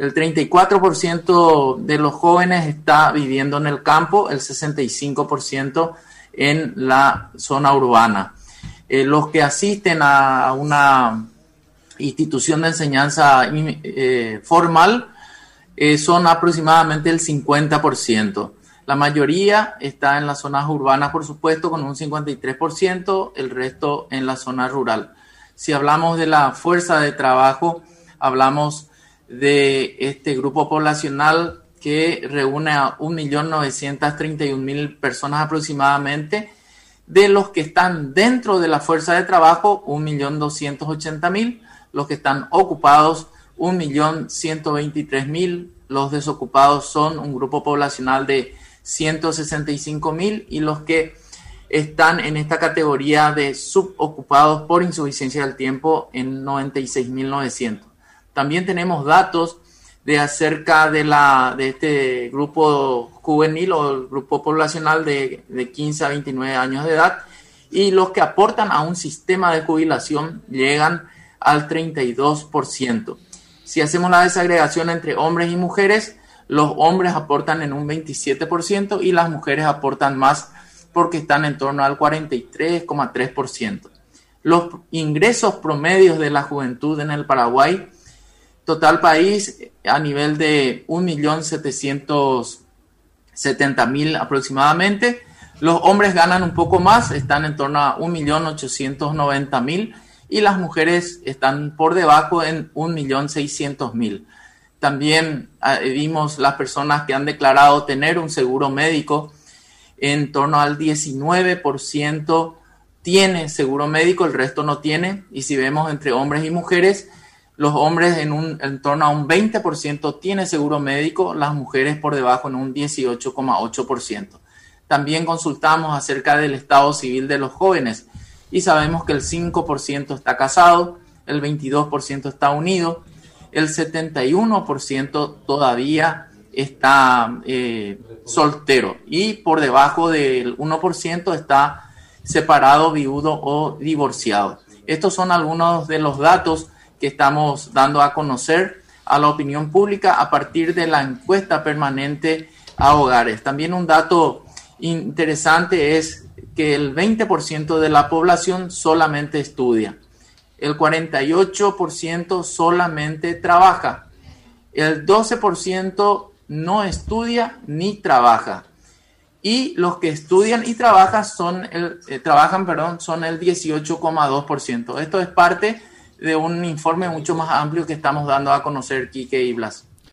El 34% de los jóvenes está viviendo en el campo, el 65% en la zona urbana. Eh, los que asisten a una institución de enseñanza eh, formal eh, son aproximadamente el 50%. La mayoría está en las zonas urbanas, por supuesto, con un 53%, el resto en la zona rural. Si hablamos de la fuerza de trabajo, hablamos de este grupo poblacional que reúne a 1.931.000 personas aproximadamente, de los que están dentro de la fuerza de trabajo, 1.280.000, los que están ocupados, 1.123.000, los desocupados son un grupo poblacional de 165 mil y los que están en esta categoría de subocupados por insuficiencia del tiempo en 96.900. También tenemos datos de acerca de, este grupo juvenil o el grupo poblacional de, de 15 a 29 años de edad y los que aportan a un sistema de jubilación llegan al 32%. Si hacemos la desagregación entre hombres y mujeres, los hombres aportan en un 27% y las mujeres aportan más porque están en torno al 43,3%. Los ingresos promedios de la juventud en el Paraguay, total país a nivel de 1.770.000 aproximadamente. Los hombres ganan un poco más, están en torno a 1.890.000 y las mujeres están por debajo en 1.600.000. También ah, vimos las personas que han declarado tener un seguro médico, en torno al 19% tiene seguro médico, el resto no tiene. Y si vemos entre hombres y mujeres, los hombres en, un, en torno a un 20% tiene seguro médico, las mujeres por debajo en un 18,8%. También consultamos acerca del estado civil de los jóvenes y sabemos que el 5% está casado, el 22% está unido, el 71% todavía está eh, soltero y por debajo del 1% está separado, viudo o divorciado. Estos son algunos de los datos que estamos dando a conocer a la opinión pública a partir de la encuesta permanente a hogares. También un dato interesante es que el 20% de la población solamente estudia el 48% solamente trabaja, el 12% no estudia ni trabaja. Y los que estudian y trabajan son el, eh, trabajan, perdón, son el 18,2%. Esto es parte de un informe mucho más amplio que estamos dando a conocer Quique y Blas.